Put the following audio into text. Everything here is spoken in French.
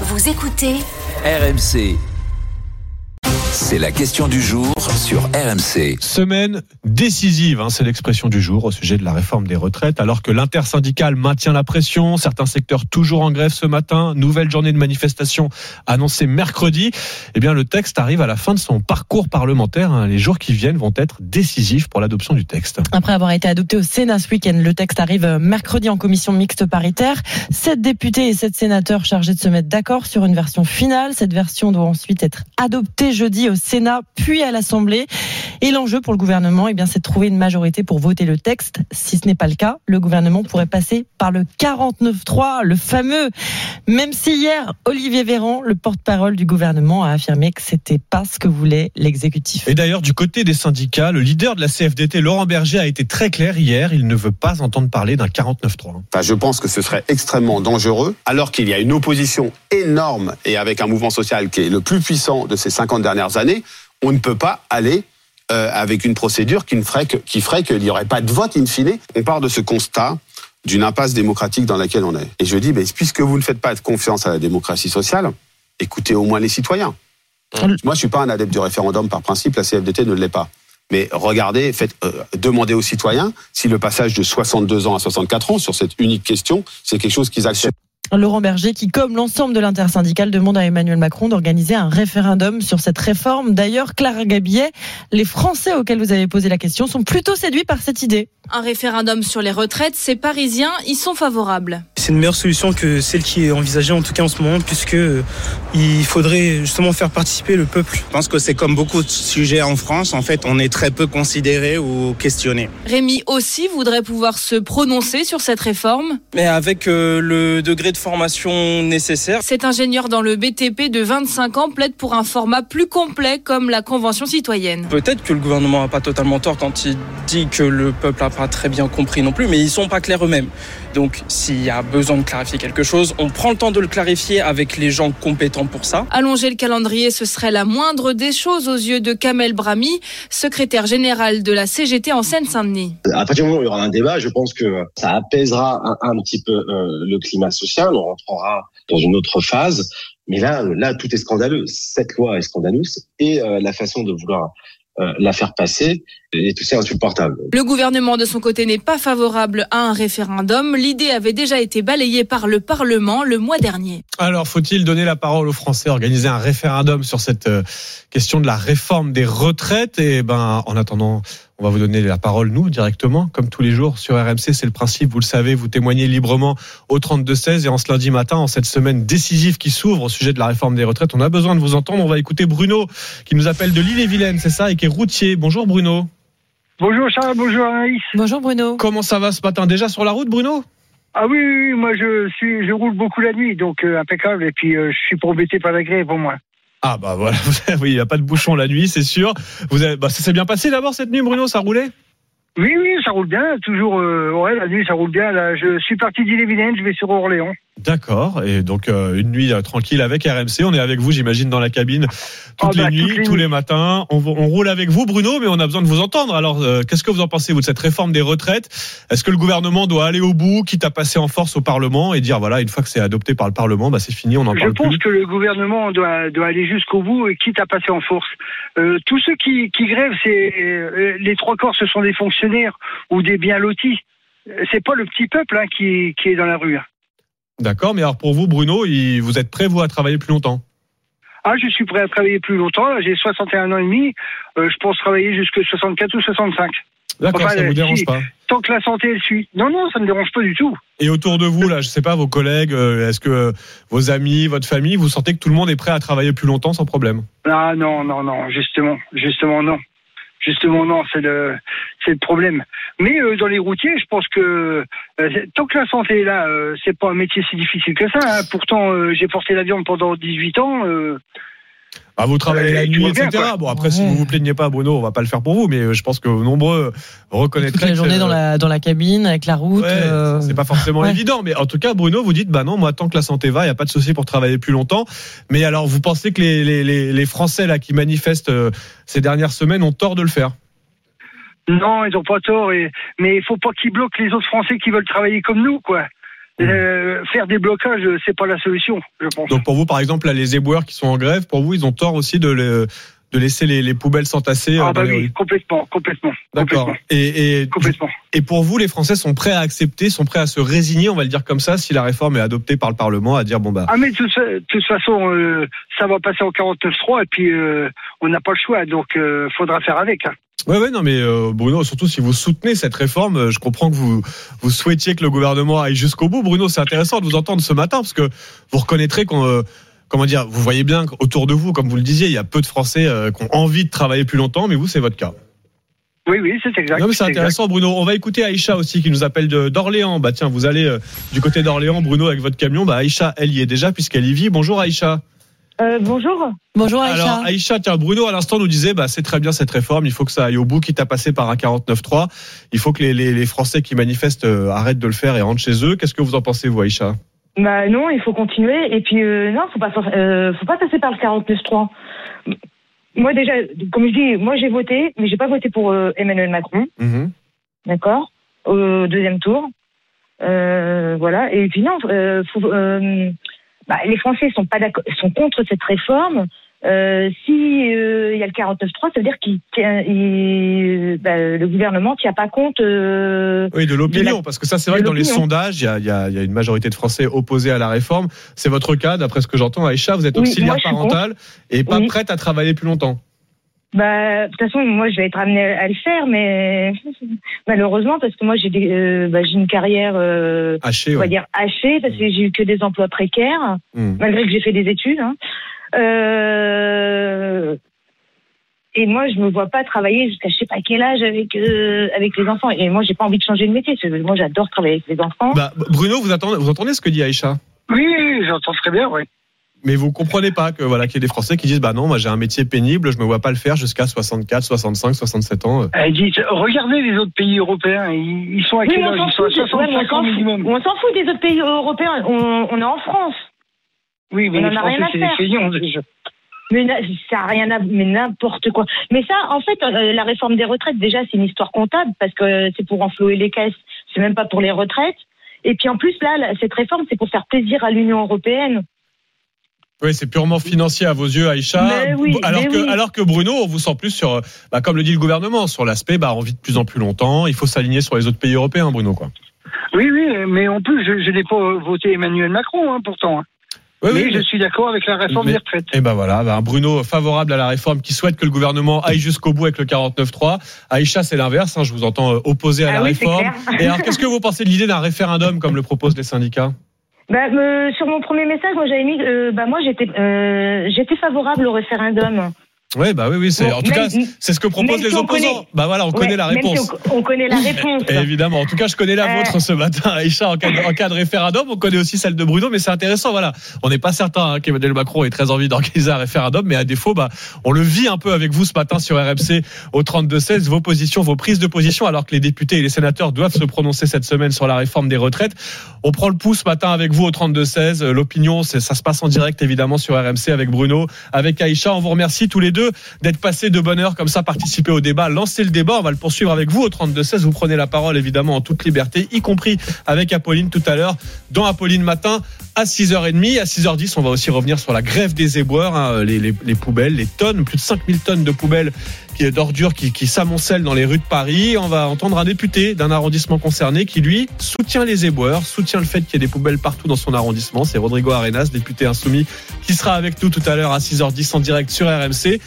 Vous écoutez RMC. C'est la question du jour sur RMC. Semaine décisive, hein, c'est l'expression du jour au sujet de la réforme des retraites. Alors que l'intersyndicale maintient la pression, certains secteurs toujours en grève ce matin, nouvelle journée de manifestation annoncée mercredi. Eh bien, le texte arrive à la fin de son parcours parlementaire. hein. Les jours qui viennent vont être décisifs pour l'adoption du texte. Après avoir été adopté au Sénat ce week-end, le texte arrive mercredi en commission mixte paritaire. Sept députés et sept sénateurs chargés de se mettre d'accord sur une version finale. Cette version doit ensuite être adoptée jeudi au Sénat puis à l'Assemblée. Et l'enjeu pour le gouvernement, eh bien, c'est de trouver une majorité pour voter le texte. Si ce n'est pas le cas, le gouvernement pourrait passer par le 49-3, le fameux. Même si hier, Olivier Véran, le porte-parole du gouvernement, a affirmé que c'était pas ce que voulait l'exécutif. Et d'ailleurs, du côté des syndicats, le leader de la CFDT, Laurent Berger, a été très clair hier. Il ne veut pas entendre parler d'un 49-3. Enfin, je pense que ce serait extrêmement dangereux, alors qu'il y a une opposition énorme et avec un mouvement social qui est le plus puissant de ces 50 dernières années, on ne peut pas aller euh, avec une procédure qui, ne ferait que, qui ferait qu'il n'y aurait pas de vote in fine. On part de ce constat d'une impasse démocratique dans laquelle on est. Et je dis, ben, puisque vous ne faites pas de confiance à la démocratie sociale, écoutez au moins les citoyens. Moi, je suis pas un adepte du référendum par principe, la CFDT ne l'est pas. Mais regardez, faites, euh, demandez aux citoyens si le passage de 62 ans à 64 ans sur cette unique question, c'est quelque chose qu'ils acceptent. Laurent Berger, qui, comme l'ensemble de l'intersyndicale, demande à Emmanuel Macron d'organiser un référendum sur cette réforme. D'ailleurs, Clara Gabillet, les Français auxquels vous avez posé la question sont plutôt séduits par cette idée. Un référendum sur les retraites, ces Parisiens y sont favorables. C'est une meilleure solution que celle qui est envisagée en tout cas en ce moment, puisque euh, il faudrait justement faire participer le peuple. Je pense que c'est comme beaucoup de sujets en France, en fait, on est très peu considéré ou questionné. Rémi aussi voudrait pouvoir se prononcer sur cette réforme. Mais avec euh, le degré de formation nécessaire. Cet ingénieur dans le BTP de 25 ans plaide pour un format plus complet comme la Convention citoyenne. Peut-être que le gouvernement n'a pas totalement tort quand il dit que le peuple n'a pas très bien compris non plus, mais ils sont pas clairs eux-mêmes. Donc s'il y a besoin de clarifier quelque chose, on prend le temps de le clarifier avec les gens compétents pour ça. Allonger le calendrier, ce serait la moindre des choses aux yeux de Kamel Brahmi, secrétaire général de la CGT en Seine-Saint-Denis. À partir du moment où il y aura un débat, je pense que ça apaisera un, un petit peu euh, le climat social. On rentrera dans une autre phase. Mais là, là, tout est scandaleux. Cette loi est scandaleuse et euh, la façon de vouloir euh, la faire passer est aussi insupportable. Le gouvernement de son côté n'est pas favorable à un référendum. L'idée avait déjà été balayée par le Parlement le mois dernier. Alors, faut-il donner la parole aux Français, organiser un référendum sur cette euh, question de la réforme des retraites? Et ben, en attendant, on va vous donner la parole, nous, directement, comme tous les jours sur RMC. C'est le principe, vous le savez, vous témoignez librement au 32-16 et en ce lundi matin, en cette semaine décisive qui s'ouvre au sujet de la réforme des retraites. On a besoin de vous entendre. On va écouter Bruno, qui nous appelle de l'île-et-Vilaine, c'est ça, et qui est routier. Bonjour Bruno. Bonjour Charles, bonjour Anaïs. Bonjour Bruno. Comment ça va ce matin? Déjà sur la route, Bruno? Ah oui, oui, oui, moi je suis, je roule beaucoup la nuit, donc euh, impeccable. Et puis euh, je suis embêté par la grève au moins. Ah bah voilà, oui, il n'y a pas de bouchon la nuit, c'est sûr. Vous avez, bah, ça s'est bien passé d'abord cette nuit, Bruno, ça roulait? Oui, oui, ça roule bien. Toujours, euh, ouais, la nuit ça roule bien. Là, je suis parti d'Ille-et-Vilaine, je vais sur Orléans. D'accord, et donc euh, une nuit euh, tranquille avec RMC. On est avec vous, j'imagine, dans la cabine toutes, Ah bah, les nuits, toutes les tous nuits. les matins. On, on roule avec vous, Bruno, mais on a besoin de vous entendre. Alors, euh, qu'est-ce que vous en pensez, vous, de cette réforme des retraites? Est-ce que le gouvernement doit aller au bout, quitte à passer en force au Parlement et dire, voilà, une fois que c'est adopté par le Parlement, bah, c'est fini, on n'en Je parle pense que le gouvernement doit, doit aller jusqu'au bout et quitte à passer en force. Euh, tous ceux qui, qui grèvent, c'est euh, les trois corps, ce sont des fonctionnaires ou des bien lotis. C'est pas le petit peuple hein, qui, qui est dans la rue. D'accord, mais alors pour vous, Bruno, il- vous êtes prêt, vous, à travailler plus longtemps? Ah, je suis prêt à travailler plus longtemps. J'ai 61 ans et demi. Euh, je pense travailler jusque 64 ou 65. D'accord, Enfin, ça vous euh, dérange si. pas? Tant que la santé elle suit. Non, non, ça me dérange pas du tout. Et autour de vous, là, je sais pas, vos collègues, euh, est-ce que euh, vos amis, votre famille, vous sentez que tout le monde est prêt à travailler plus longtemps sans problème? Ah non, non, non, justement, justement non. Justement non, c'est le, c'est le problème. Mais euh, dans les routiers, je pense que euh, tant que la santé est là, euh, c'est pas un métier si difficile que ça. hein. Pourtant, euh, j'ai porté la viande pendant 18 ans. Euh, Ah, vous travaillez Euh, la nuit, bien, etc. bon, après, si vous vous plaignez pas, Bruno, on va pas le faire pour vous, mais euh, je pense que nombreux reconnaîtraient. Toute la que journée dans la, dans la cabine, avec la route. Ouais, euh, c'est pas forcément ouais. évident, mais en tout cas, Bruno, vous dites, bah non, moi, tant que la santé va, il y a pas de souci pour travailler plus longtemps. Mais alors, vous pensez que les, les, les, les Français là qui manifestent euh, ces dernières semaines ont tort de le faire? Non, ils ont pas tort. Et, mais il faut pas qu'ils bloquent les autres Français qui veulent travailler comme nous, quoi. Euh, faire des blocages, c'est pas la solution, je pense. Donc pour vous, par exemple, là, les éboueurs qui sont en grève, pour vous, ils ont tort aussi de, le- de laisser les, les poubelles s'entasser euh, ah dans bah oui, rues. complètement, complètement. D'accord. Et, et, complètement. et pour vous, les Français sont prêts à accepter, sont prêts à se résigner, on va le dire comme ça, si la réforme est adoptée par le Parlement, à dire bon bah. Ah mais de toute, fa- de toute façon, euh, ça va passer en 49.3 et puis euh, on n'a pas le choix, donc euh, faudra faire avec. hein. Ouais, ouais, non, mais euh, Bruno, surtout si vous soutenez cette réforme, euh, je comprends que vous vous souhaitiez que le gouvernement aille jusqu'au bout. Bruno, c'est intéressant de vous entendre ce matin parce que vous reconnaîtrez qu'on, euh, comment dire, vous voyez bien qu'autour de vous, comme vous le disiez, il y a peu de Français euh, qui ont envie de travailler plus longtemps, mais vous, c'est votre cas. Oui, oui, c'est exact. Non, mais c'est exact. intéressant, Bruno. On va écouter Aïcha aussi qui nous appelle de- d'Orléans. Bah tiens, vous allez euh, du côté d'Orléans, Bruno, avec votre camion. Bah Aïcha, elle y est déjà puisqu'elle y vit. Bonjour Aïcha. Euh, bonjour. Bonjour Aïcha. Alors Aïcha, tiens, Bruno à l'instant nous disait, bah c'est très bien cette réforme. Il faut que ça aille au bout, quitte à passer par un 49.3. Il faut que les, les, les Français qui manifestent euh, arrêtent de le faire et rentrent chez eux. Qu'est-ce que vous en pensez, vous, Aïcha? Bah non, il faut continuer. Et puis euh, non, faut pas, euh, faut pas passer par le 49.3. Moi déjà, comme je dis, moi j'ai voté, mais j'ai pas voté pour euh, Emmanuel Macron, Mhm. d'accord, au deuxième tour. Euh, voilà. Et puis non, euh, faut, euh, bah, les Français sont pas d'accord, sont contre cette réforme. Euh, si euh, il y a le 49.3, ça veut dire qu'il il- bah, le gouvernement tient pas compte. euh, Oui, de l'opinion, parce que ça, c'est vrai que dans les sondages, il y a, il y, a, il y a une majorité de Français opposés à la réforme. C'est votre cas, d'après ce que j'entends, Aïcha. Vous êtes Oui, auxiliaire moi, suis parental et pas Oui. prête à travailler plus longtemps. Bah, de toute façon, moi, je vais être amenée à le faire, mais malheureusement, parce que moi, j'ai euh, bah, une carrière, euh, Haché, on va ouais. dire hachée, parce que j'ai eu que des emplois précaires, Hmm. malgré que j'ai fait des études. hein. Euh, et moi, je me vois pas travailler jusqu'à je sais pas quel âge avec euh, avec les enfants. Et moi, j'ai pas envie de changer de métier. parce que Moi, j'adore travailler avec les enfants. Bah, Bruno, vous entendez, vous entendez ce que dit Aïcha? Oui, j'entends très bien, oui. Mais vous comprenez pas que voilà qu'il y ait des Français qui disent bah non moi j'ai un métier pénible je me vois pas le faire jusqu'à 64 65 67 ans. Elle dit, regardez les autres pays européens, ils, ils sont à Oui, quel mais on âge? s'en Ils sont à fout, de- ouais, mais on 65 s'en ans minimum. on s'en fout des autres pays européens. On, on est en France. Oui, mais on les en a rien Français, à c'est des feignants déjà. Mais na- ça a rien à mais n'importe quoi. Mais ça, en fait, euh, la réforme des retraites, déjà, c'est une histoire comptable parce que c'est pour enflouer les caisses. C'est même pas pour les retraites. Et puis en plus, là, la- cette réforme, c'est pour faire plaisir à l'Union européenne. Oui c'est purement financier à vos yeux Aïcha. Mais oui, alors mais que oui. alors que Bruno on vous sent plus sur bah, comme le dit le gouvernement sur l'aspect bah on vit de plus en plus longtemps il faut s'aligner sur les autres pays européens Bruno quoi. Oui, oui, mais en plus, je, je n'ai pas voté Emmanuel Macron, hein, pourtant. hein. Oui, mais oui, je suis d'accord avec la réforme Mais- des retraites. Et ben voilà, bah, Bruno favorable à la réforme qui souhaite que le gouvernement aille jusqu'au bout avec le 49.3. Aïcha, c'est l'inverse, hein, je vous entends euh, opposé à Ah la oui, réforme. Et alors, qu'est-ce que vous pensez de l'idée d'un référendum comme le proposent les syndicats? Bah, euh, sur mon premier message, moi, j'avais mis, euh, bah, moi, j'étais, euh, j'étais favorable au référendum. Oui, bah oui, oui, c'est Bon, en tout même- cas, c'est ce que proposent les opposants. connaît- Bah voilà, on connaît la si réponse. on, on connaît la réponse. Évidemment, en tout cas, je connais la Euh. vôtre ce matin, Aïcha, en cas, de, en cas de référendum. On connaît aussi celle de Bruno, mais c'est intéressant. Voilà, on n'est pas certain hein, qu'Emmanuel Macron ait très envie d'organiser un référendum, mais à défaut, bah, on le vit un peu avec vous ce matin sur RMC au 32-16. Vos positions, vos prises de position, alors que les députés et les sénateurs doivent se prononcer cette semaine sur la réforme des retraites. On prend le pouce ce matin avec vous au 32-16. Euh, L'opinion, c'est- ça se passe en direct évidemment sur RMC avec Bruno, avec Aïcha. On vous remercie tous les deux d'être passés de bonne heure comme ça, participer au débat, lancer le débat. On va le poursuivre avec vous au 32-16. Vous prenez la parole évidemment en toute liberté, y compris avec Apolline tout à l'heure dans Apolline Matin à 6h30. À 6h10, on va aussi revenir sur la grève des éboueurs, hein, les, les- les poubelles, les tonnes, plus de 5000 tonnes de poubelles d'ordures qui, qui s'amoncellent dans les rues de Paris. On va entendre un député d'un arrondissement concerné qui, lui, soutient les éboueurs, soutient le fait qu'il y ait des poubelles partout dans son arrondissement. C'est Rodrigo Arenas, député insoumis, qui sera avec nous tout à l'heure à 6h10 en direct sur RMC.